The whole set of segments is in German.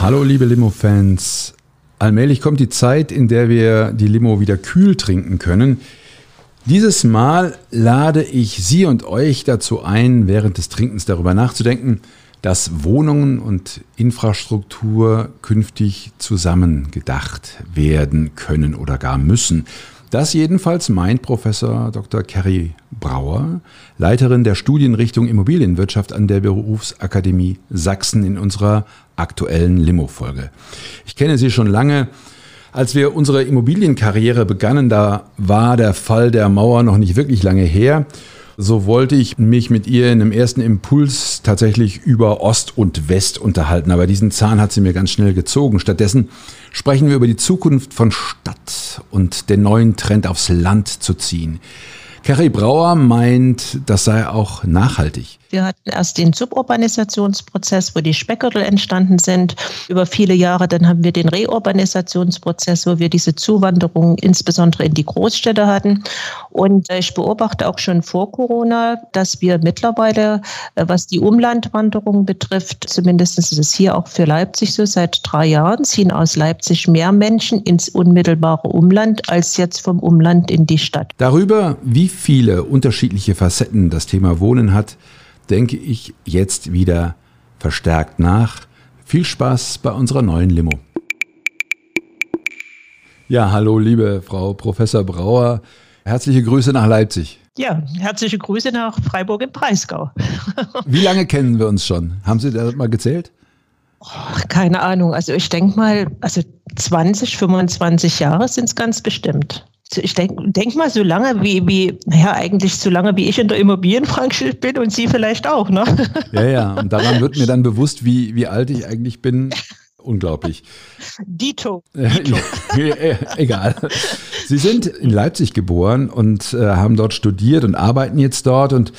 Hallo liebe Limo-Fans. Allmählich kommt die Zeit, in der wir die Limo wieder kühl trinken können. Dieses Mal lade ich Sie und euch dazu ein, während des Trinkens darüber nachzudenken, dass Wohnungen und Infrastruktur künftig zusammengedacht werden können oder gar müssen. Das jedenfalls meint Professor Dr. Kerry Brauer, Leiterin der Studienrichtung Immobilienwirtschaft an der Berufsakademie Sachsen in unserer aktuellen Limo-Folge. Ich kenne sie schon lange. Als wir unsere Immobilienkarriere begannen, da war der Fall der Mauer noch nicht wirklich lange her. So wollte ich mich mit ihr in einem ersten Impuls tatsächlich über Ost und West unterhalten. Aber diesen Zahn hat sie mir ganz schnell gezogen. Stattdessen sprechen wir über die Zukunft von Stadt und den neuen Trend aufs Land zu ziehen. Kerry Brauer meint, das sei auch nachhaltig. Wir hatten erst den Suburbanisationsprozess, wo die Speckgürtel entstanden sind. Über viele Jahre dann haben wir den Reurbanisationsprozess, wo wir diese Zuwanderung insbesondere in die Großstädte hatten. Und ich beobachte auch schon vor Corona, dass wir mittlerweile, äh, was die Umlandwanderung betrifft, zumindest ist es hier auch für Leipzig so, seit drei Jahren ziehen aus Leipzig mehr Menschen ins unmittelbare Umland als jetzt vom Umland in die Stadt. Darüber, wie viele unterschiedliche Facetten das Thema Wohnen hat, denke ich jetzt wieder verstärkt nach. Viel Spaß bei unserer neuen Limo. Ja, hallo liebe Frau Professor Brauer. Herzliche Grüße nach Leipzig. Ja, herzliche Grüße nach Freiburg im Breisgau. Wie lange kennen wir uns schon? Haben Sie das mal gezählt? Oh, keine Ahnung. Also ich denke mal, also 20, 25 Jahre sind es ganz bestimmt ich denke denk mal, so lange wie, wie, naja, eigentlich so lange wie ich in der Immobilienbranche bin und Sie vielleicht auch, ne? Ja, ja, und daran wird mir dann bewusst, wie, wie alt ich eigentlich bin. Unglaublich. Dito. Dito. Egal. Sie sind in Leipzig geboren und äh, haben dort studiert und arbeiten jetzt dort und äh,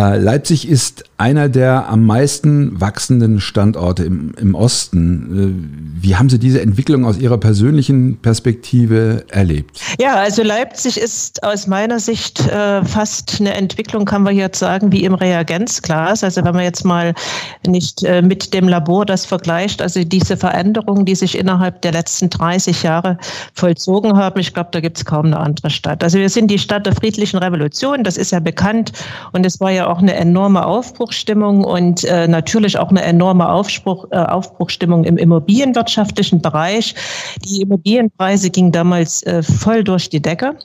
Leipzig ist einer der am meisten wachsenden Standorte im, im Osten. Äh, wie haben Sie diese Entwicklung aus Ihrer persönlichen Perspektive erlebt? Ja, also Leipzig ist aus meiner Sicht äh, fast eine Entwicklung, kann man jetzt sagen, wie im Reagenzglas. Also wenn man jetzt mal nicht äh, mit dem Labor das vergleicht, also diese Veränderungen, die sich innerhalb der letzten 30 Jahre vollzogen haben, ich glaube, da gibt es kaum eine andere Stadt. Also wir sind die Stadt der friedlichen Revolution, das ist ja bekannt und es war ja auch eine enorme Aufbruchstimmung und äh, natürlich auch eine enorme Aufspruch, äh, Aufbruchstimmung im immobilienwirtschaftlichen Bereich. Die Immobilienpreise gingen damals äh, voll durch die Decke.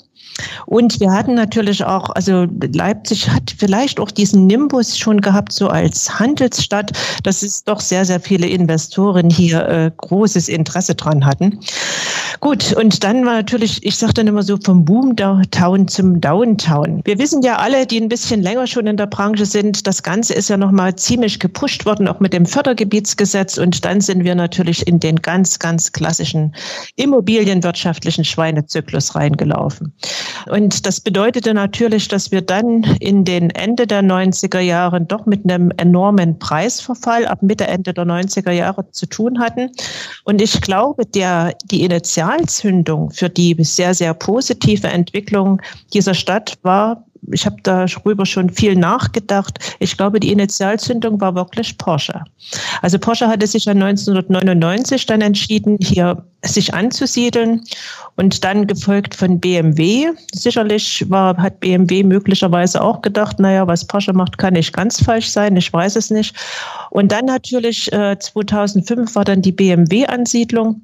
Und wir hatten natürlich auch, also Leipzig hat vielleicht auch diesen Nimbus schon gehabt, so als Handelsstadt, dass es doch sehr, sehr viele Investoren hier äh, großes Interesse dran hatten. Gut, und dann war natürlich, ich sage dann immer so, vom Boomtown zum Downtown. Wir wissen ja alle, die ein bisschen länger schon in der Branche sind, das Ganze ist ja nochmal ziemlich gepusht worden, auch mit dem Fördergebietsgesetz. Und dann sind wir natürlich in den ganz, ganz klassischen immobilienwirtschaftlichen Schweinezyklus reingelaufen. Und das bedeutete natürlich, dass wir dann in den Ende der 90er Jahre doch mit einem enormen Preisverfall ab Mitte, Ende der 90er Jahre zu tun hatten. Und ich glaube, der, die Initialzündung für die sehr, sehr positive Entwicklung dieser Stadt war ich habe darüber schon viel nachgedacht. Ich glaube, die Initialzündung war wirklich Porsche. Also Porsche hatte sich ja 1999 dann entschieden, hier sich anzusiedeln und dann gefolgt von BMW. Sicherlich war, hat BMW möglicherweise auch gedacht, naja, was Porsche macht, kann nicht ganz falsch sein, ich weiß es nicht. Und dann natürlich äh, 2005 war dann die BMW-Ansiedlung.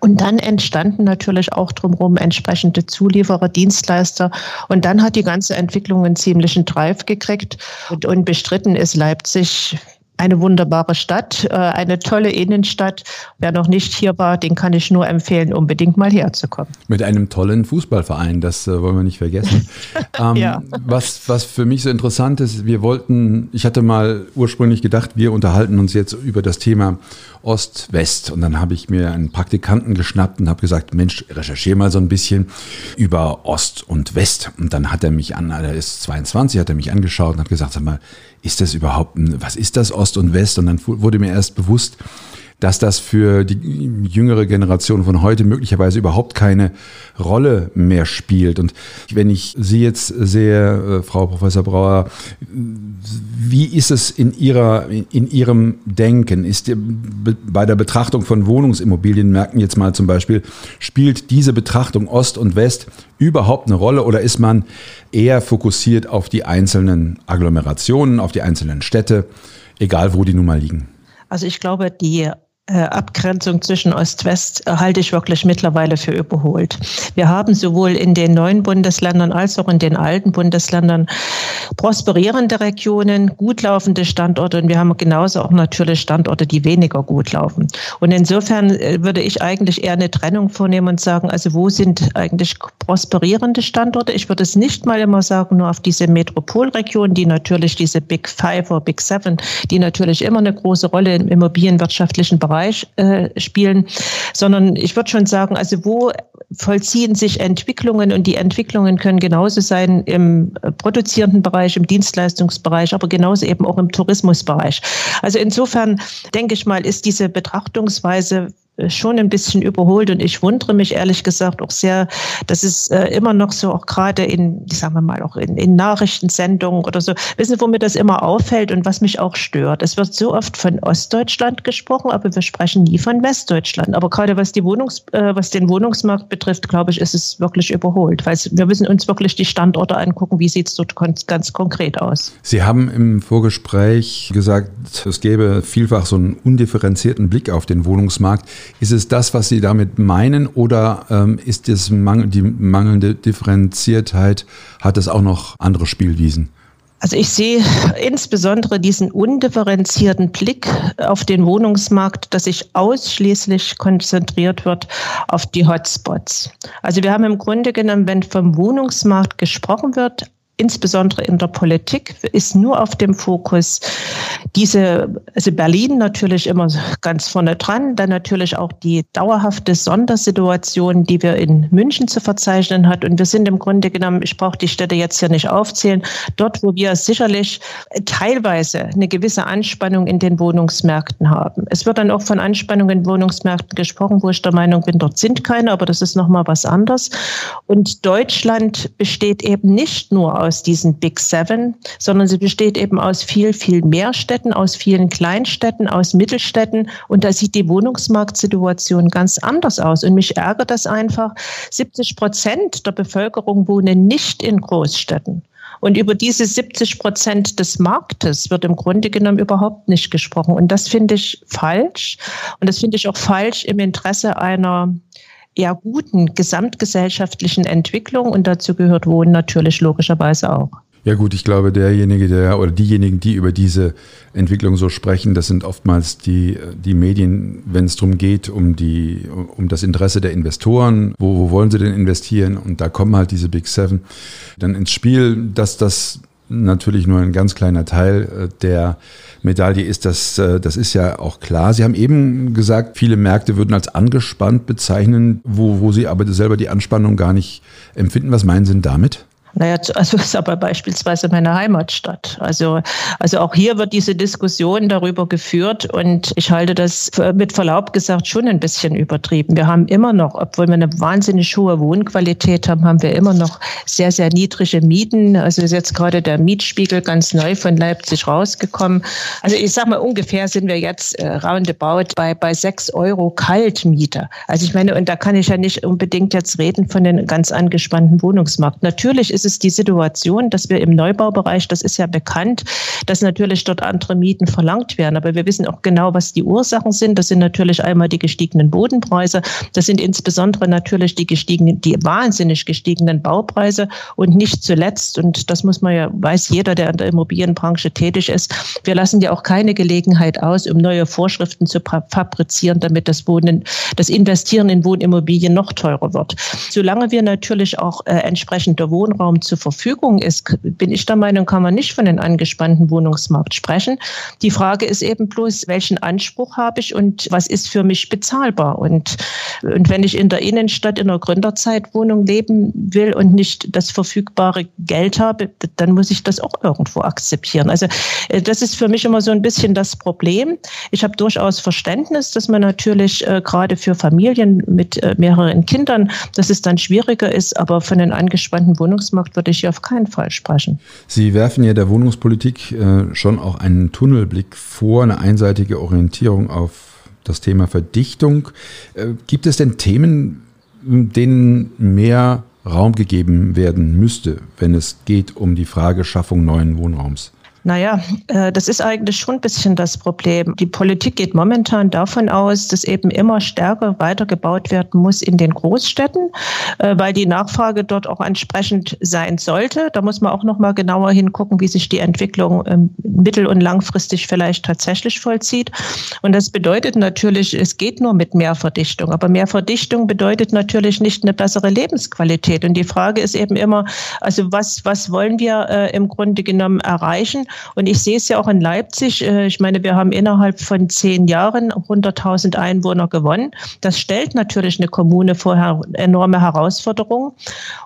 Und dann entstanden natürlich auch drumherum entsprechende Zulieferer, Dienstleister. Und dann hat die ganze Entwicklung einen ziemlichen Drive gekriegt. Und unbestritten ist Leipzig eine wunderbare Stadt, äh, eine tolle Innenstadt. Wer noch nicht hier war, den kann ich nur empfehlen, unbedingt mal herzukommen. Mit einem tollen Fußballverein, das äh, wollen wir nicht vergessen. ähm, ja. was, was für mich so interessant ist, wir wollten, ich hatte mal ursprünglich gedacht, wir unterhalten uns jetzt über das Thema Ost-West. Und dann habe ich mir einen Praktikanten geschnappt und habe gesagt, Mensch, recherchiere mal so ein bisschen über Ost und West. Und dann hat er mich an, er ist 22, hat er mich angeschaut und hat gesagt, sag mal, ist das überhaupt, ein, was ist das Ost und West? Und dann wurde mir erst bewusst, dass das für die jüngere Generation von heute möglicherweise überhaupt keine Rolle mehr spielt. Und wenn ich Sie jetzt sehe, äh, Frau Professor Brauer, wie ist es in, ihrer, in Ihrem Denken? Ist bei der Betrachtung von Wohnungsimmobilienmärkten jetzt mal zum Beispiel, spielt diese Betrachtung Ost und West überhaupt eine Rolle oder ist man eher fokussiert auf die einzelnen Agglomerationen, auf die einzelnen Städte, egal wo die nun mal liegen? Also ich glaube, die Abgrenzung zwischen Ost-West halte ich wirklich mittlerweile für überholt. Wir haben sowohl in den neuen Bundesländern als auch in den alten Bundesländern prosperierende Regionen, gut laufende Standorte und wir haben genauso auch natürlich Standorte, die weniger gut laufen. Und insofern äh, würde ich eigentlich eher eine Trennung vornehmen und sagen, also wo sind eigentlich prosperierende Standorte? Ich würde es nicht mal immer sagen, nur auf diese Metropolregionen, die natürlich diese Big Five oder Big Seven, die natürlich immer eine große Rolle im immobilienwirtschaftlichen Bereich Bereich äh, spielen, sondern ich würde schon sagen, also wo vollziehen sich Entwicklungen und die Entwicklungen können genauso sein im äh, produzierenden Bereich, im Dienstleistungsbereich, aber genauso eben auch im Tourismusbereich. Also insofern denke ich mal, ist diese Betrachtungsweise schon ein bisschen überholt und ich wundere mich ehrlich gesagt auch sehr, dass es äh, immer noch so auch gerade in, sagen wir mal, auch in, in Nachrichtensendungen oder so, wissen Sie, wo mir das immer auffällt und was mich auch stört. Es wird so oft von Ostdeutschland gesprochen, aber wir sprechen nie von Westdeutschland. Aber gerade was die Wohnungs, äh, was den Wohnungsmarkt betrifft, glaube ich, ist es wirklich überholt, weil wir müssen uns wirklich die Standorte angucken, wie sieht es dort ganz konkret aus. Sie haben im Vorgespräch gesagt, es gäbe vielfach so einen undifferenzierten Blick auf den Wohnungsmarkt. Ist es das, was Sie damit meinen, oder ähm, ist das Mangel, die mangelnde Differenziertheit, hat es auch noch andere Spielwiesen? Also ich sehe insbesondere diesen undifferenzierten Blick auf den Wohnungsmarkt, dass sich ausschließlich konzentriert wird auf die Hotspots. Also wir haben im Grunde genommen, wenn vom Wohnungsmarkt gesprochen wird, insbesondere in der Politik, ist nur auf dem Fokus diese, also Berlin natürlich immer ganz vorne dran, dann natürlich auch die dauerhafte Sondersituation, die wir in München zu verzeichnen hat. Und wir sind im Grunde genommen, ich brauche die Städte jetzt hier nicht aufzählen, dort, wo wir sicherlich teilweise eine gewisse Anspannung in den Wohnungsmärkten haben. Es wird dann auch von Anspannung in Wohnungsmärkten gesprochen, wo ich der Meinung bin, dort sind keine, aber das ist nochmal was anderes. Und Deutschland besteht eben nicht nur aus diesen Big Seven, sondern sie besteht eben aus viel, viel mehr Städten, aus vielen Kleinstädten, aus Mittelstädten. Und da sieht die Wohnungsmarktsituation ganz anders aus. Und mich ärgert das einfach. 70 Prozent der Bevölkerung wohnen nicht in Großstädten. Und über diese 70 Prozent des Marktes wird im Grunde genommen überhaupt nicht gesprochen. Und das finde ich falsch. Und das finde ich auch falsch im Interesse einer ja, guten gesamtgesellschaftlichen Entwicklung und dazu gehört Wohnen natürlich logischerweise auch. Ja gut, ich glaube, derjenige, der oder diejenigen, die über diese Entwicklung so sprechen, das sind oftmals die, die Medien, wenn es darum geht, um, die, um das Interesse der Investoren, wo, wo wollen sie denn investieren? Und da kommen halt diese Big Seven dann ins Spiel, dass das natürlich nur ein ganz kleiner Teil äh, der Medaille ist. Das, äh, das ist ja auch klar. Sie haben eben gesagt, viele Märkte würden als angespannt bezeichnen, wo, wo Sie aber selber die Anspannung gar nicht empfinden. Was meinen Sie denn damit? Naja, also ist aber beispielsweise meine Heimatstadt. Also, also auch hier wird diese Diskussion darüber geführt und ich halte das mit Verlaub gesagt schon ein bisschen übertrieben. Wir haben immer noch, obwohl wir eine wahnsinnig hohe Wohnqualität haben, haben wir immer noch sehr, sehr niedrige Mieten. Also ist jetzt gerade der Mietspiegel ganz neu von Leipzig rausgekommen. Also ich sage mal, ungefähr sind wir jetzt äh, roundabout bei, bei sechs Euro Kaltmiete. Also ich meine, und da kann ich ja nicht unbedingt jetzt reden von einem ganz angespannten Wohnungsmarkt. Natürlich ist ist es die Situation, dass wir im Neubaubereich, das ist ja bekannt, dass natürlich dort andere Mieten verlangt werden. Aber wir wissen auch genau, was die Ursachen sind. Das sind natürlich einmal die gestiegenen Bodenpreise. Das sind insbesondere natürlich die gestiegenen, die wahnsinnig gestiegenen Baupreise und nicht zuletzt, und das muss man ja, weiß jeder, der in der Immobilienbranche tätig ist, wir lassen ja auch keine Gelegenheit aus, um neue Vorschriften zu fabrizieren, damit das Wohnen, das Investieren in Wohnimmobilien noch teurer wird. Solange wir natürlich auch äh, entsprechender Wohnraum zur Verfügung ist, bin ich der Meinung, kann man nicht von einem angespannten Wohnungsmarkt sprechen. Die Frage ist eben bloß, welchen Anspruch habe ich und was ist für mich bezahlbar? Und, und wenn ich in der Innenstadt in einer Gründerzeitwohnung leben will und nicht das verfügbare Geld habe, dann muss ich das auch irgendwo akzeptieren. Also äh, das ist für mich immer so ein bisschen das Problem. Ich habe durchaus Verständnis, dass man natürlich äh, gerade für Familien mit äh, mehreren Kindern, dass es dann schwieriger ist, aber von einem angespannten Wohnungsmarkt würde ich hier auf keinen Fall sprechen. Sie werfen ja der Wohnungspolitik äh, schon auch einen Tunnelblick vor, eine einseitige Orientierung auf das Thema Verdichtung. Äh, gibt es denn Themen, denen mehr Raum gegeben werden müsste, wenn es geht um die Frage Schaffung neuen Wohnraums? Naja, äh, das ist eigentlich schon ein bisschen das Problem. Die Politik geht momentan davon aus, dass eben immer stärker weitergebaut werden muss in den Großstädten, äh, weil die Nachfrage dort auch entsprechend sein sollte. Da muss man auch noch mal genauer hingucken, wie sich die Entwicklung ähm, mittel- und langfristig vielleicht tatsächlich vollzieht. Und das bedeutet natürlich, es geht nur mit mehr Verdichtung. Aber mehr Verdichtung bedeutet natürlich nicht eine bessere Lebensqualität. Und die Frage ist eben immer, also was, was wollen wir äh, im Grunde genommen erreichen? Und ich sehe es ja auch in Leipzig. Äh, ich meine, wir haben innerhalb von zehn Jahren 100.000 Einwohner gewonnen. Das stellt natürlich eine Kommune vor enorme Herausforderungen.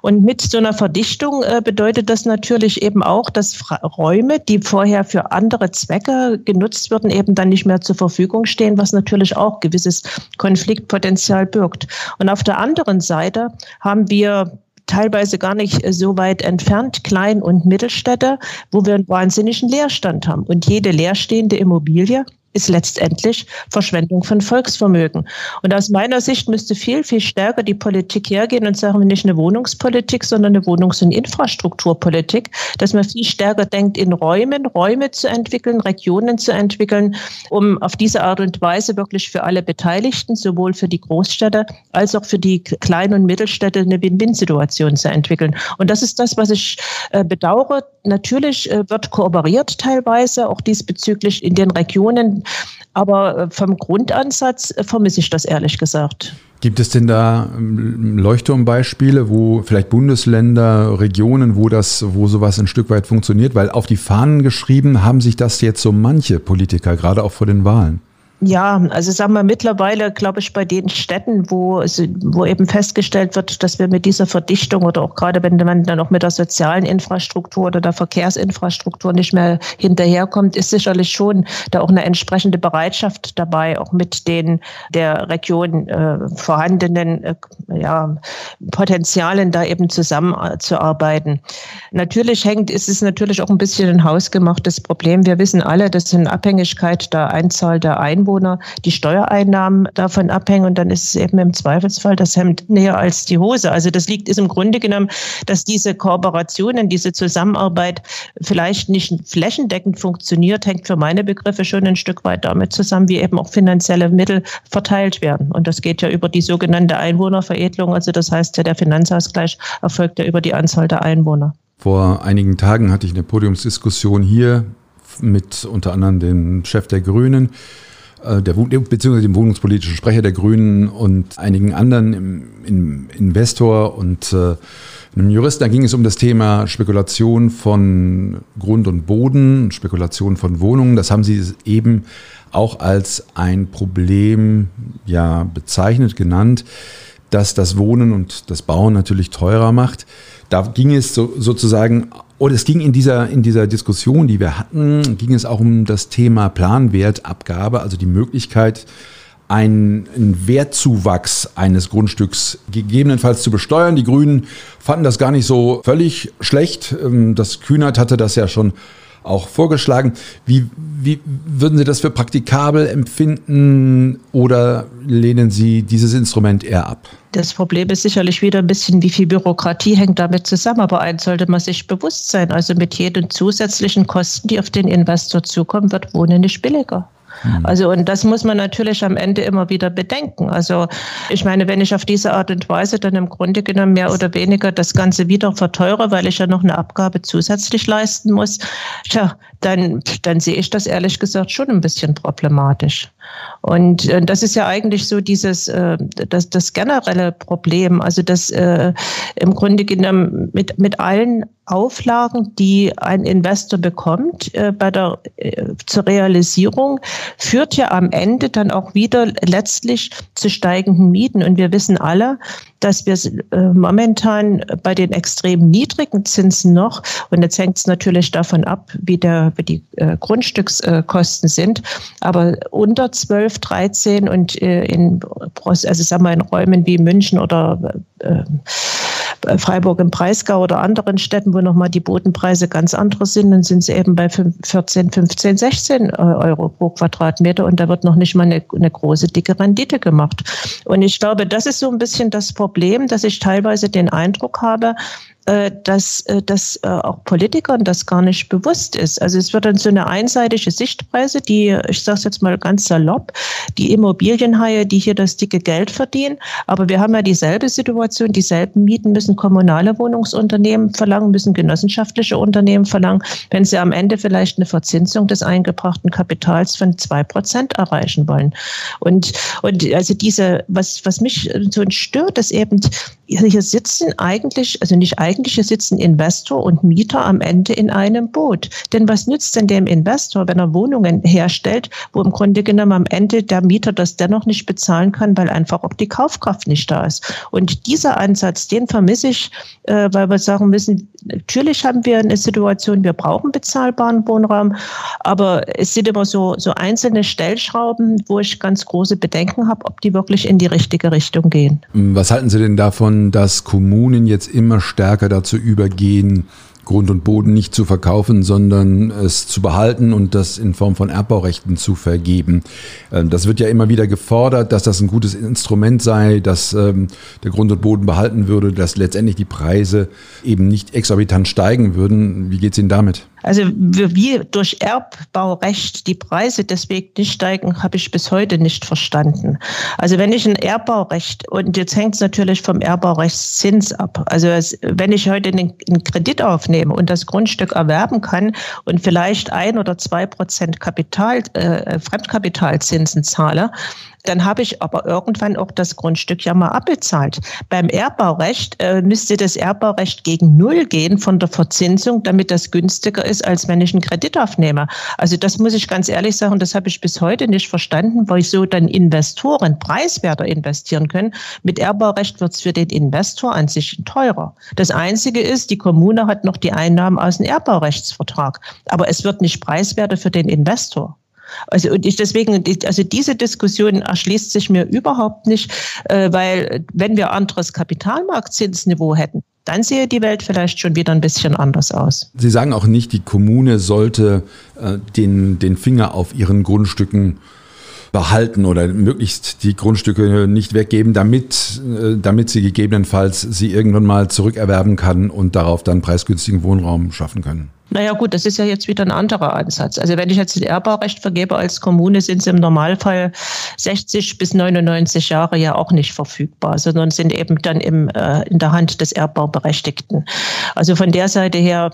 Und mit so einer Verdichtung äh, bedeutet das natürlich eben auch, dass Räume, die vorher für andere Zwecke genutzt würden, eben dann nicht mehr zur Verfügung stehen, was natürlich auch gewisses Konfliktpotenzial birgt. Und auf der anderen Seite haben wir teilweise gar nicht äh, so weit entfernt, Klein- und Mittelstädte, wo wir einen wahnsinnigen Leerstand haben. Und jede leerstehende Immobilie ist letztendlich Verschwendung von Volksvermögen. Und aus meiner Sicht müsste viel, viel stärker die Politik hergehen und sagen nicht eine Wohnungspolitik, sondern eine Wohnungs- und Infrastrukturpolitik, dass man viel stärker denkt, in Räumen, Räume zu entwickeln, Regionen zu entwickeln, um auf diese Art und Weise wirklich für alle Beteiligten, sowohl für die Großstädte als auch für die Klein- und Mittelstädte eine Win-Win-Situation zu entwickeln. Und das ist das, was ich äh, bedauere. Natürlich äh, wird kooperiert teilweise, auch diesbezüglich in den Regionen, aber äh, vom Grundansatz äh, vermisse ich das ehrlich gesagt. Gibt es denn da ähm, Leuchtturmbeispiele, wo vielleicht Bundesländer, Regionen, wo das, wo sowas ein Stück weit funktioniert? Weil auf die Fahnen geschrieben haben sich das jetzt so manche Politiker, gerade auch vor den Wahlen. Ja, also sagen wir mittlerweile, glaube ich, bei den Städten, wo, wo eben festgestellt wird, dass wir mit dieser Verdichtung oder auch gerade wenn man dann auch mit der sozialen Infrastruktur oder der Verkehrsinfrastruktur nicht mehr hinterherkommt, ist sicherlich schon da auch eine entsprechende Bereitschaft dabei, auch mit den der Region äh, vorhandenen äh, ja, Potenzialen da eben zusammenzuarbeiten. Natürlich hängt, ist es natürlich auch ein bisschen ein hausgemachtes Problem. Wir wissen alle, dass in Abhängigkeit der Einzahl der Einwohner Einwohner die Steuereinnahmen davon abhängen und dann ist es eben im Zweifelsfall das Hemd näher als die Hose. Also das liegt ist im Grunde genommen, dass diese Kooperationen, diese Zusammenarbeit vielleicht nicht flächendeckend funktioniert, hängt für meine Begriffe schon ein Stück weit damit zusammen, wie eben auch finanzielle Mittel verteilt werden. Und das geht ja über die sogenannte Einwohnerveredelung. Also das heißt ja, der Finanzausgleich erfolgt ja über die Anzahl der Einwohner. Vor einigen Tagen hatte ich eine Podiumsdiskussion hier mit unter anderem dem Chef der Grünen der, beziehungsweise dem wohnungspolitischen Sprecher der Grünen und einigen anderen im, im Investor und äh, einem Juristen. Da ging es um das Thema Spekulation von Grund und Boden, Spekulation von Wohnungen. Das haben Sie eben auch als ein Problem ja bezeichnet, genannt, dass das Wohnen und das Bauen natürlich teurer macht. Da ging es so, sozusagen und es ging in dieser, in dieser Diskussion, die wir hatten, ging es auch um das Thema Planwertabgabe, also die Möglichkeit, einen, Wertzuwachs eines Grundstücks gegebenenfalls zu besteuern. Die Grünen fanden das gar nicht so völlig schlecht. Ähm, das Kühnert hatte das ja schon auch vorgeschlagen. Wie, wie würden Sie das für praktikabel empfinden oder lehnen Sie dieses Instrument eher ab? Das Problem ist sicherlich wieder ein bisschen, wie viel Bürokratie hängt damit zusammen. Aber eins sollte man sich bewusst sein. Also mit jedem zusätzlichen Kosten, die auf den Investor zukommen, wird Wohnen nicht billiger. Mhm. Also, und das muss man natürlich am Ende immer wieder bedenken. Also, ich meine, wenn ich auf diese Art und Weise dann im Grunde genommen mehr oder weniger das Ganze wieder verteure, weil ich ja noch eine Abgabe zusätzlich leisten muss, tja, dann, dann sehe ich das ehrlich gesagt schon ein bisschen problematisch. Und äh, das ist ja eigentlich so dieses, äh, das, das generelle Problem, also das äh, im Grunde genommen mit, mit allen Auflagen, die ein Investor bekommt äh, bei der äh, zur Realisierung, führt ja am Ende dann auch wieder letztlich zu steigenden Mieten. Und wir wissen alle, dass wir äh, momentan bei den extrem niedrigen Zinsen noch, und jetzt hängt es natürlich davon ab, wie, der, wie die äh, Grundstückskosten sind, aber unter 12, 13 und äh, in, also sagen wir in Räumen wie München oder äh, Freiburg im Breisgau oder anderen Städten, wo nochmal die Bodenpreise ganz andere sind, dann sind sie eben bei 14, 15, 16 Euro pro Quadratmeter und da wird noch nicht mal eine, eine große, dicke Rendite gemacht. Und ich glaube, das ist so ein bisschen das Problem, dass ich teilweise den Eindruck habe, äh, dass, äh, dass äh, auch Politikern das gar nicht bewusst ist. Also es wird dann so eine einseitige Sichtweise, die, ich sage es jetzt mal ganz salopp, die Immobilienhaie, die hier das dicke Geld verdienen. Aber wir haben ja dieselbe Situation, dieselben Mieten müssen kommunale Wohnungsunternehmen verlangen, müssen genossenschaftliche Unternehmen verlangen, wenn sie am Ende vielleicht eine Verzinsung des eingebrachten Kapitals von zwei Prozent erreichen wollen. Und, und also diese, was, was mich so stört, ist eben, hier sitzen eigentlich, also nicht eigentlich, eigentlich sitzen Investor und Mieter am Ende in einem Boot. Denn was nützt denn dem Investor, wenn er Wohnungen herstellt, wo im Grunde genommen am Ende der Mieter das dennoch nicht bezahlen kann, weil einfach auch die Kaufkraft nicht da ist. Und dieser Ansatz, den vermisse ich, äh, weil wir sagen müssen, natürlich haben wir eine Situation, wir brauchen bezahlbaren Wohnraum, aber es sind immer so, so einzelne Stellschrauben, wo ich ganz große Bedenken habe, ob die wirklich in die richtige Richtung gehen. Was halten Sie denn davon, dass Kommunen jetzt immer stärker stärker dazu übergehen, Grund und Boden nicht zu verkaufen, sondern es zu behalten und das in Form von Erbbaurechten zu vergeben. Ähm, das wird ja immer wieder gefordert, dass das ein gutes Instrument sei, dass ähm, der Grund und Boden behalten würde, dass letztendlich die Preise eben nicht exorbitant steigen würden. Wie geht es Ihnen damit? Also wie durch Erbbaurecht die Preise deswegen nicht steigen, habe ich bis heute nicht verstanden. Also wenn ich ein Erbbaurecht, und jetzt hängt es natürlich vom Erbbaurechtszins ab. Also wenn ich heute einen, Kredit aufnehme und das Grundstück erwerben kann und vielleicht ein oder zwei Prozent Kapital, äh, Fremdkapitalzinsen zahle, dann habe ich aber irgendwann auch das Grundstück ja mal abbezahlt. Beim Erbbaurecht äh, müsste das Erbbaurecht gegen Null gehen von der Verzinsung, damit das günstiger ist, als wenn ich einen Kredit aufnehme. Also das muss ich ganz ehrlich sagen, das habe ich bis heute nicht verstanden, weil so dann Investoren preiswerter investieren können. Mit Erbbaurecht wird es für den Investor an sich teurer. Das Einzige ist, die Kommune hat noch die Einnahmen aus dem Erbbaurechtsvertrag, aber es wird nicht preiswerter für den Investor. Also und ich deswegen, also diese Diskussion erschließt sich mir überhaupt nicht, äh, weil wenn wir anderes Kapitalmarktzinsniveau hätten, dann sehe die Welt vielleicht schon wieder ein bisschen anders aus. Sie sagen auch nicht, die Kommune sollte äh, den, den Finger auf ihren Grundstücken behalten oder möglichst die Grundstücke nicht weggeben, damit, äh, damit sie gegebenenfalls sie irgendwann mal zurückerwerben kann und darauf dann preisgünstigen Wohnraum schaffen können. Naja gut, das ist ja jetzt wieder ein anderer Ansatz. Also wenn ich jetzt ein Erbbaurecht vergebe als Kommune, sind sie im Normalfall 60 bis 99 Jahre ja auch nicht verfügbar, sondern sind eben dann im, äh, in der Hand des Erbbauberechtigten. Also von der Seite her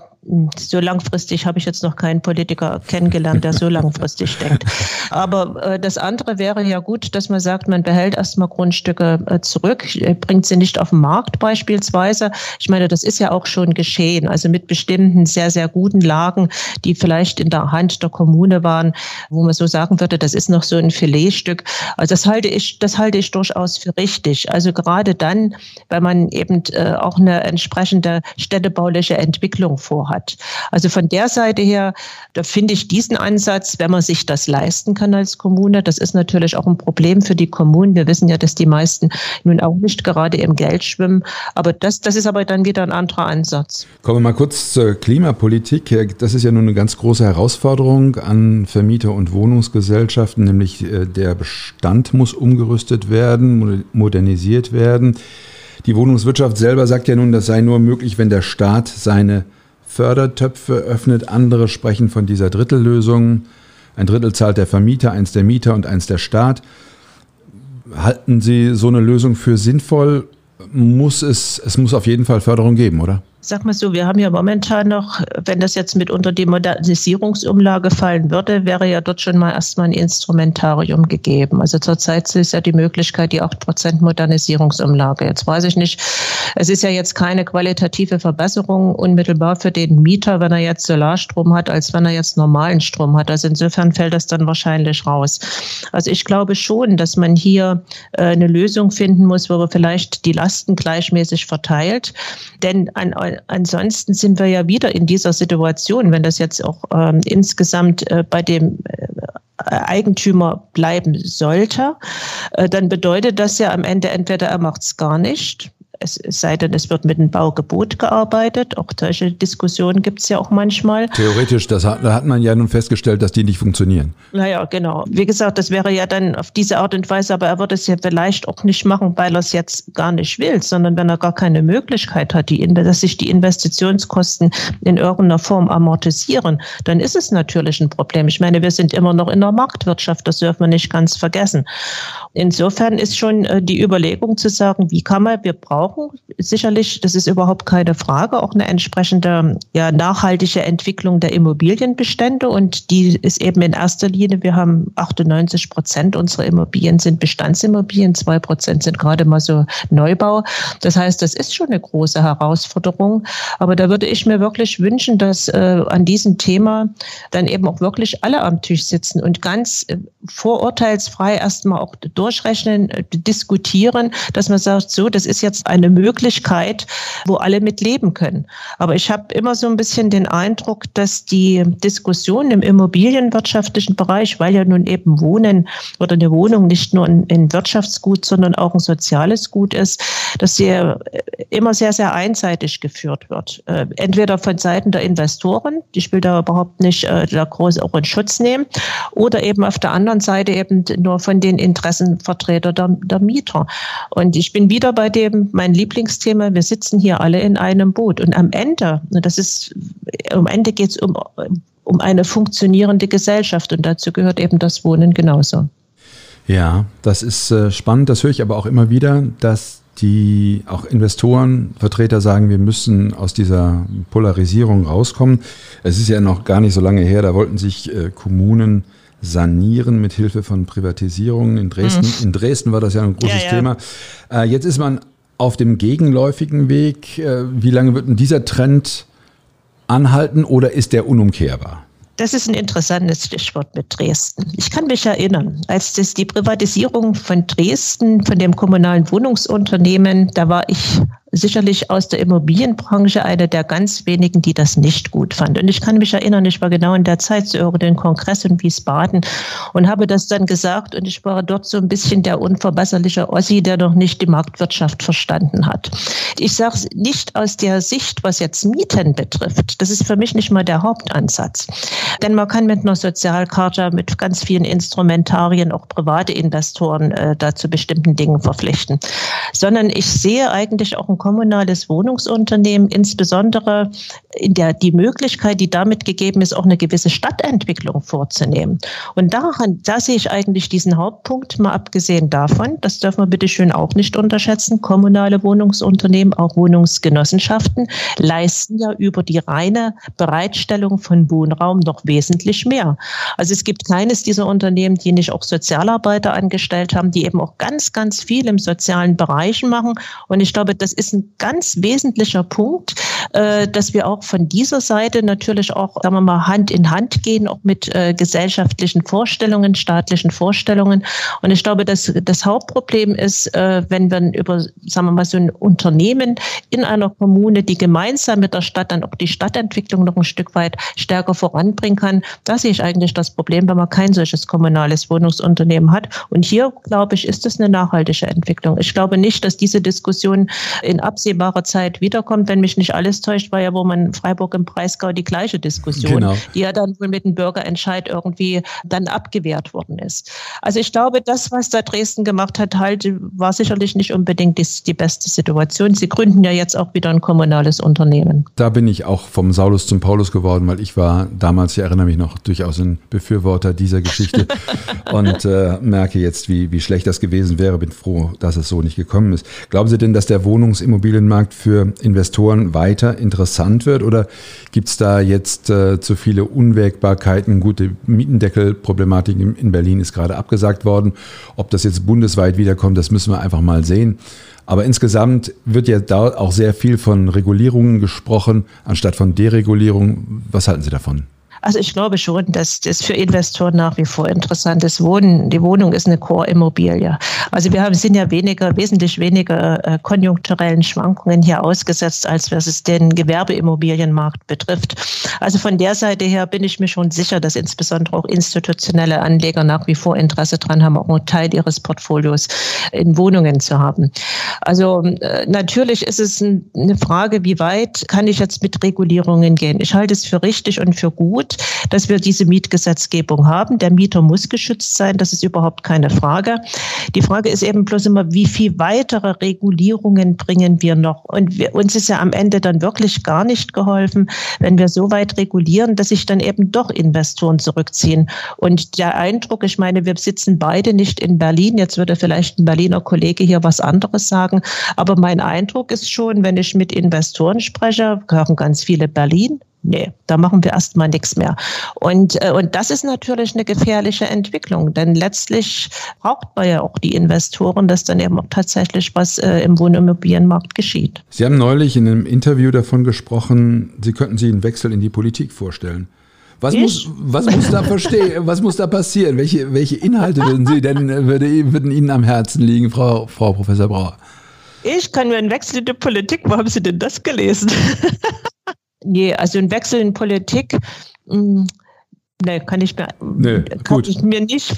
so langfristig habe ich jetzt noch keinen Politiker kennengelernt, der so langfristig denkt. Aber äh, das andere wäre ja gut, dass man sagt, man behält erstmal Grundstücke äh, zurück, bringt sie nicht auf den Markt beispielsweise. Ich meine, das ist ja auch schon geschehen. Also mit bestimmten sehr, sehr guten Lagen, die vielleicht in der Hand der Kommune waren, wo man so sagen würde, das ist noch so ein Filetstück. Also das halte ich, das halte ich durchaus für richtig. Also gerade dann, wenn man eben äh, auch eine entsprechende städtebauliche Entwicklung vorhat hat. Also von der Seite her, da finde ich diesen Ansatz, wenn man sich das leisten kann als Kommune, das ist natürlich auch ein Problem für die Kommunen. Wir wissen ja, dass die meisten nun auch nicht gerade im Geld schwimmen. Aber das, das ist aber dann wieder ein anderer Ansatz. Kommen wir mal kurz zur Klimapolitik. Das ist ja nun eine ganz große Herausforderung an Vermieter und Wohnungsgesellschaften, nämlich äh, der Bestand muss umgerüstet werden, modernisiert werden. Die Wohnungswirtschaft selber sagt ja nun, das sei nur möglich, wenn der Staat seine Fördertöpfe öffnet. Andere sprechen von dieser Drittellösung. Ein Drittel zahlt der Vermieter, eins der Mieter und eins der Staat. Halten Sie so eine Lösung für sinnvoll? Muss es, es muss auf jeden Fall Förderung geben, oder? Sag mal so, wir haben ja momentan noch, wenn das jetzt mit unter die Modernisierungsumlage fallen würde, wäre ja dort schon mal erstmal ein Instrumentarium gegeben. Also zurzeit ist ja die Möglichkeit die 8% Modernisierungsumlage. Jetzt weiß ich nicht, es ist ja jetzt keine qualitative Verbesserung unmittelbar für den Mieter, wenn er jetzt Solarstrom hat, als wenn er jetzt normalen Strom hat. Also insofern fällt das dann wahrscheinlich raus. Also ich glaube schon, dass man hier äh, eine Lösung finden muss, wo man vielleicht die Lasten gleichmäßig verteilt. Denn ein ansonsten sind wir ja wieder in dieser Situation, wenn das jetzt auch ähm, insgesamt äh, bei dem äh, Eigentümer bleiben sollte, äh, dann bedeutet das ja am Ende entweder er macht es gar nicht es, sei denn, es wird mit einem Baugebot gearbeitet. Auch solche Diskussionen gibt es ja auch manchmal. Theoretisch, das hat, da hat man ja nun festgestellt, dass die nicht funktionieren. Naja, genau. Wie gesagt, das wäre ja dann auf diese Art und Weise, aber er würde es ja vielleicht auch nicht machen, weil er es jetzt gar nicht will, sondern wenn er gar keine Möglichkeit hat, die, dass sich die Investitionskosten in irgendeiner Form amortisieren, dann ist es natürlich ein Problem. Ich meine, wir sind immer noch in der Marktwirtschaft, das dürfen wir nicht ganz vergessen. Insofern ist schon äh, die Überlegung zu sagen, wie kann man, wir brauchen sicherlich, das ist überhaupt keine Frage, auch eine entsprechende ja, nachhaltige Entwicklung der Immobilienbestände und die ist eben in erster Linie, wir haben 98 Prozent unserer Immobilien sind Bestandsimmobilien, zwei Prozent sind gerade mal so Neubau. Das heißt, das ist schon eine große Herausforderung, aber da würde ich mir wirklich wünschen, dass äh, an diesem Thema dann eben auch wirklich alle am Tisch sitzen und ganz äh, vorurteilsfrei erstmal auch durchrechnen, äh, diskutieren, dass man sagt, so, das ist jetzt eine Möglichkeit, wo alle mit leben können. Aber ich habe immer so ein bisschen den Eindruck, dass die Diskussion im immobilienwirtschaftlichen Bereich, weil ja nun eben Wohnen oder eine Wohnung nicht nur ein, ein Wirtschaftsgut, sondern auch ein soziales Gut ist, dass sie äh, immer sehr, sehr einseitig geführt wird. Äh, entweder von Seiten der Investoren, die will da überhaupt nicht da groß auch in Schutz nehmen, oder eben auf der anderen Seite eben nur von den Interessen Vertreter der, der Mieter. Und ich bin wieder bei dem, mein Lieblingsthema, wir sitzen hier alle in einem Boot. Und am Ende, das ist, am Ende geht es um, um eine funktionierende Gesellschaft und dazu gehört eben das Wohnen genauso. Ja, das ist äh, spannend. Das höre ich aber auch immer wieder, dass die auch Investoren, Vertreter sagen, wir müssen aus dieser Polarisierung rauskommen. Es ist ja noch gar nicht so lange her, da wollten sich äh, Kommunen sanieren mit Hilfe von Privatisierungen. In Dresden, mhm. in Dresden war das ja ein großes ja, ja. Thema. Äh, jetzt ist man auf dem gegenläufigen Weg. Äh, wie lange wird denn dieser Trend anhalten oder ist der unumkehrbar? Das ist ein interessantes Stichwort mit Dresden. Ich kann mich erinnern, als das die Privatisierung von Dresden, von dem kommunalen Wohnungsunternehmen, da war ich sicherlich aus der Immobilienbranche eine der ganz wenigen, die das nicht gut fand. Und ich kann mich erinnern, ich war genau in der Zeit zu irgendeinem Kongress in Wiesbaden und habe das dann gesagt und ich war dort so ein bisschen der unverbesserliche Ossi, der noch nicht die Marktwirtschaft verstanden hat. Ich sage es nicht aus der Sicht, was jetzt Mieten betrifft. Das ist für mich nicht mal der Hauptansatz. Denn man kann mit einer Sozialkarte, mit ganz vielen Instrumentarien auch private Investoren äh, da bestimmten Dingen verpflichten. Sondern ich sehe eigentlich auch ein kommunales Wohnungsunternehmen, insbesondere in der, die Möglichkeit, die damit gegeben ist, auch eine gewisse Stadtentwicklung vorzunehmen. Und daran, da sehe ich eigentlich diesen Hauptpunkt, mal abgesehen davon, das dürfen wir bitte schön auch nicht unterschätzen, kommunale Wohnungsunternehmen, auch Wohnungsgenossenschaften leisten ja über die reine Bereitstellung von Wohnraum noch wesentlich mehr. Also es gibt keines dieser Unternehmen, die nicht auch Sozialarbeiter angestellt haben, die eben auch ganz, ganz viel im sozialen Bereich machen. Und ich glaube, das ist ein ganz wesentlicher Punkt, dass wir auch von dieser Seite natürlich auch, sagen wir mal, Hand in Hand gehen, auch mit äh, gesellschaftlichen Vorstellungen, staatlichen Vorstellungen. Und ich glaube, dass das Hauptproblem ist, äh, wenn wir über, sagen wir mal, so ein Unternehmen in einer Kommune, die gemeinsam mit der Stadt dann auch die Stadtentwicklung noch ein Stück weit stärker voranbringen kann. Da sehe ich eigentlich das Problem, wenn man kein solches kommunales Wohnungsunternehmen hat. Und hier, glaube ich, ist das eine nachhaltige Entwicklung. Ich glaube nicht, dass diese Diskussion in absehbarer Zeit wiederkommt. Wenn mich nicht alles täuscht, war ja wo man in Freiburg im Breisgau die gleiche Diskussion, genau. die ja dann wohl mit dem Bürgerentscheid irgendwie dann abgewehrt worden ist. Also ich glaube, das, was da Dresden gemacht hat, halt, war sicherlich nicht unbedingt die, die beste Situation. Sie gründen ja jetzt auch wieder ein kommunales Unternehmen. Da bin ich auch vom Saulus zum Paulus geworden, weil ich war damals, ich erinnere mich noch, durchaus ein Befürworter dieser Geschichte und äh, merke jetzt, wie, wie schlecht das gewesen wäre. Bin froh, dass es so nicht gekommen ist. Glauben Sie denn, dass der Wohnungsimmobilienmarkt für Investoren weiter interessant wird oder gibt es da jetzt äh, zu viele Unwägbarkeiten? Gute Mietendeckelproblematik in Berlin ist gerade abgesagt worden. Ob das jetzt bundesweit wiederkommt, das müssen wir einfach mal sehen. Aber insgesamt wird ja da auch sehr viel von Regulierungen gesprochen, anstatt von Deregulierung. Was halten Sie davon? Also ich glaube schon, dass das für Investoren nach wie vor interessant ist. Wohnen, die Wohnung ist eine Core-Immobilie. Also wir haben, sind ja weniger, wesentlich weniger äh, konjunkturellen Schwankungen hier ausgesetzt, als was es den Gewerbeimmobilienmarkt betrifft. Also von der Seite her bin ich mir schon sicher, dass insbesondere auch institutionelle Anleger nach wie vor Interesse daran haben, auch einen Teil ihres Portfolios in Wohnungen zu haben. Also äh, natürlich ist es eine Frage, wie weit kann ich jetzt mit Regulierungen gehen? Ich halte es für richtig und für gut, dass wir diese Mietgesetzgebung haben. Der Mieter muss geschützt sein, das ist überhaupt keine Frage. Die Frage ist eben bloß immer, wie viel weitere Regulierungen bringen wir noch? Und wir, uns ist ja am Ende dann wirklich gar nicht geholfen, wenn wir so weit regulieren, dass sich dann eben doch Investoren zurückziehen. Und der Eindruck, ich meine, wir sitzen beide nicht in Berlin. Jetzt würde vielleicht ein Berliner Kollege hier was anderes sagen. Aber mein Eindruck ist schon, wenn ich mit Investoren spreche, gehören ganz viele Berlin, nee, da machen wir erstmal nichts mehr. Und, äh, und das ist natürlich eine gefährliche Entwicklung, denn letztlich braucht man ja auch die Investoren, dass dann eben auch tatsächlich was äh, im Wohnimmobilienmarkt geschieht. Sie haben neulich in einem Interview davon gesprochen, Sie könnten sich einen Wechsel in die Politik vorstellen. Was muss, was muss da verstehen, was muss da passieren? Welche, welche Inhalte würden Sie denn, äh, würde, würden Ihnen am Herzen liegen, Frau, Frau Professor Brauer? Ich kann mir einen Wechsel in die Politik, wo haben Sie denn das gelesen? nee, also ein Wechsel in Politik, mh, hm, nee, kann ich mir, nee, kann ich mir nicht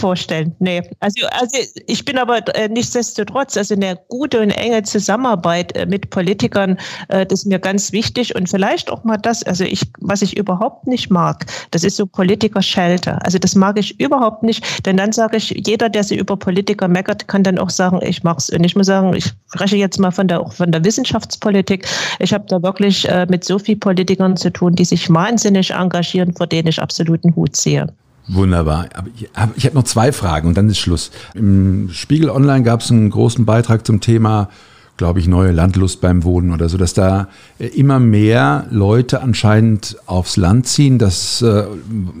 vorstellen. Nee. Also, also ich bin aber äh, nichtsdestotrotz, also eine gute und enge Zusammenarbeit äh, mit Politikern, äh, das ist mir ganz wichtig. Und vielleicht auch mal das, also ich, was ich überhaupt nicht mag, das ist so Politiker-Schelte. Also das mag ich überhaupt nicht. Denn dann sage ich, jeder, der sich über Politiker meckert, kann dann auch sagen, ich mach's. Und ich muss sagen, ich spreche jetzt mal von der, auch von der Wissenschaftspolitik. Ich habe da wirklich äh, mit so vielen Politikern zu tun, die sich wahnsinnig engagieren, vor denen ich absoluten Hut sehe. Wunderbar. Aber ich habe hab noch zwei Fragen und dann ist Schluss. Im Spiegel Online gab es einen großen Beitrag zum Thema, glaube ich, neue Landlust beim Wohnen oder so, dass da äh, immer mehr Leute anscheinend aufs Land ziehen. Das, äh,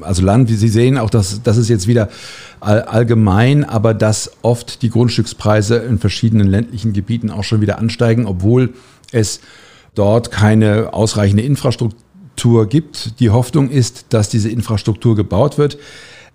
also Land, wie Sie sehen, auch das, das ist jetzt wieder allgemein, aber dass oft die Grundstückspreise in verschiedenen ländlichen Gebieten auch schon wieder ansteigen, obwohl es dort keine ausreichende Infrastruktur Infrastruktur gibt. Die Hoffnung ist, dass diese Infrastruktur gebaut wird.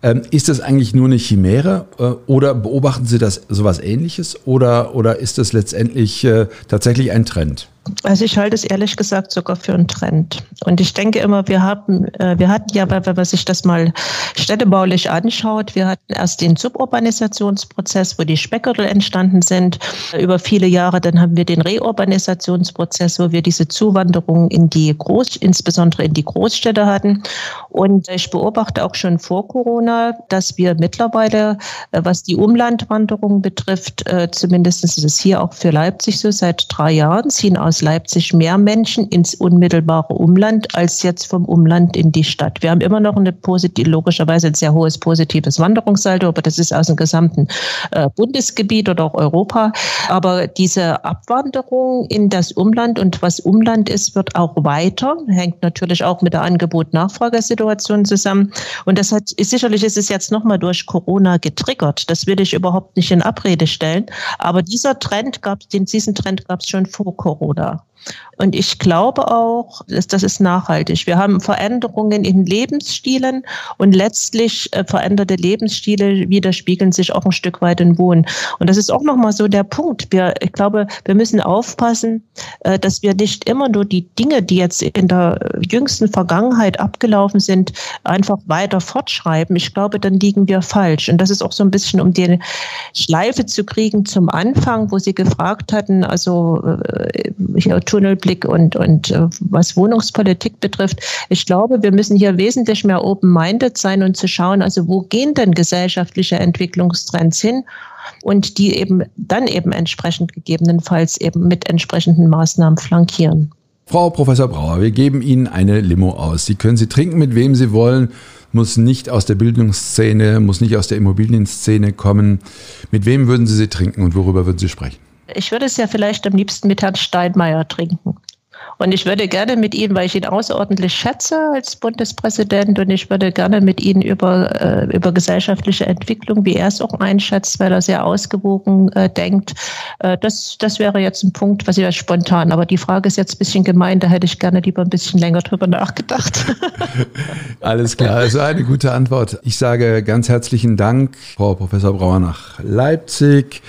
Ähm, ist das eigentlich nur eine Chimäre äh, oder beobachten Sie das sowas ähnliches oder, oder ist das letztendlich äh, tatsächlich ein Trend? Also ich halte es ehrlich gesagt sogar für einen Trend. Und ich denke immer, wir haben, äh, wir hatten ja, wenn man sich das mal städtebaulich anschaut, wir hatten erst den Suburbanisationsprozess, wo die Speckgürtel entstanden sind. Über viele Jahre dann haben wir den Reurbanisationsprozess, wo wir diese Zuwanderung in die Groß, insbesondere in die Großstädte hatten. Und ich beobachte auch schon vor Corona, dass wir mittlerweile, äh, was die Umlandwanderung betrifft, äh, zumindest ist es hier auch für Leipzig so, seit drei Jahren ziehen aus aus Leipzig mehr Menschen ins unmittelbare Umland als jetzt vom Umland in die Stadt. Wir haben immer noch eine positiv, logischerweise ein sehr hohes positives Wanderungssaldo, aber das ist aus dem gesamten äh, Bundesgebiet oder auch Europa. Aber diese Abwanderung in das Umland und was Umland ist, wird auch weiter, hängt natürlich auch mit der Angebot-Nachfragesituation zusammen. Und das hat, sicherlich ist es jetzt nochmal durch Corona getriggert. Das will ich überhaupt nicht in Abrede stellen. Aber dieser Trend gab es, diesen Trend gab es schon vor Corona. da. Und ich glaube auch, dass das ist nachhaltig. Wir haben Veränderungen in Lebensstilen und letztlich äh, veränderte Lebensstile widerspiegeln sich auch ein Stück weit in Wohnen. Und das ist auch nochmal so der Punkt. Wir, ich glaube, wir müssen aufpassen, äh, dass wir nicht immer nur die Dinge, die jetzt in der jüngsten Vergangenheit abgelaufen sind, einfach weiter fortschreiben. Ich glaube, dann liegen wir falsch. Und das ist auch so ein bisschen, um die Schleife zu kriegen zum Anfang, wo Sie gefragt hatten, also äh, hier Tunnelblick und, und äh, was Wohnungspolitik betrifft. Ich glaube, wir müssen hier wesentlich mehr open-minded sein und zu schauen, also wo gehen denn gesellschaftliche Entwicklungstrends hin? Und die eben dann eben entsprechend gegebenenfalls eben mit entsprechenden Maßnahmen flankieren. Frau Professor Brauer, wir geben Ihnen eine Limo aus. Sie können sie trinken, mit wem Sie wollen, muss nicht aus der Bildungsszene, muss nicht aus der Immobilienszene kommen. Mit wem würden Sie sie trinken und worüber würden Sie sprechen? Ich würde es ja vielleicht am liebsten mit Herrn Steinmeier trinken. Und ich würde gerne mit Ihnen, weil ich ihn außerordentlich schätze als Bundespräsident, und ich würde gerne mit Ihnen über, äh, über gesellschaftliche Entwicklung, wie er es auch einschätzt, weil er sehr ausgewogen äh, denkt. Äh, das, das wäre jetzt ein Punkt, was ich ja spontan, aber die Frage ist jetzt ein bisschen gemein, da hätte ich gerne lieber ein bisschen länger drüber nachgedacht. Alles klar, also eine gute Antwort. Ich sage ganz herzlichen Dank, Frau Professor Brauer nach Leipzig.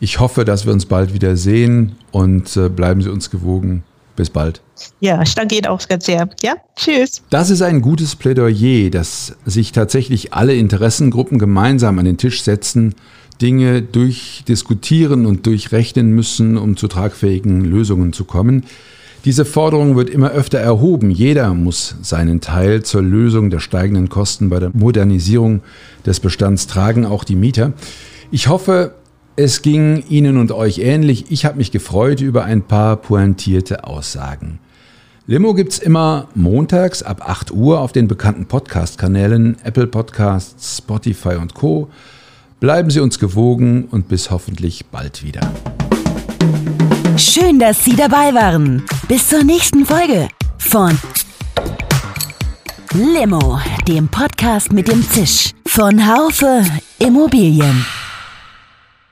Ich hoffe, dass wir uns bald wieder sehen und äh, bleiben Sie uns gewogen. Bis bald. Ja, ich danke Ihnen auch ganz sehr. Ja, tschüss. Das ist ein gutes Plädoyer, dass sich tatsächlich alle Interessengruppen gemeinsam an den Tisch setzen, Dinge durchdiskutieren und durchrechnen müssen, um zu tragfähigen Lösungen zu kommen. Diese Forderung wird immer öfter erhoben. Jeder muss seinen Teil zur Lösung der steigenden Kosten bei der Modernisierung des Bestands tragen, auch die Mieter. Ich hoffe, es ging Ihnen und euch ähnlich. Ich habe mich gefreut über ein paar pointierte Aussagen. Limo gibt's immer montags ab 8 Uhr auf den bekannten Podcast-Kanälen Apple Podcasts, Spotify und Co. Bleiben Sie uns gewogen und bis hoffentlich bald wieder. Schön, dass Sie dabei waren. Bis zur nächsten Folge von Limo, dem Podcast mit dem Zisch von Haufe Immobilien.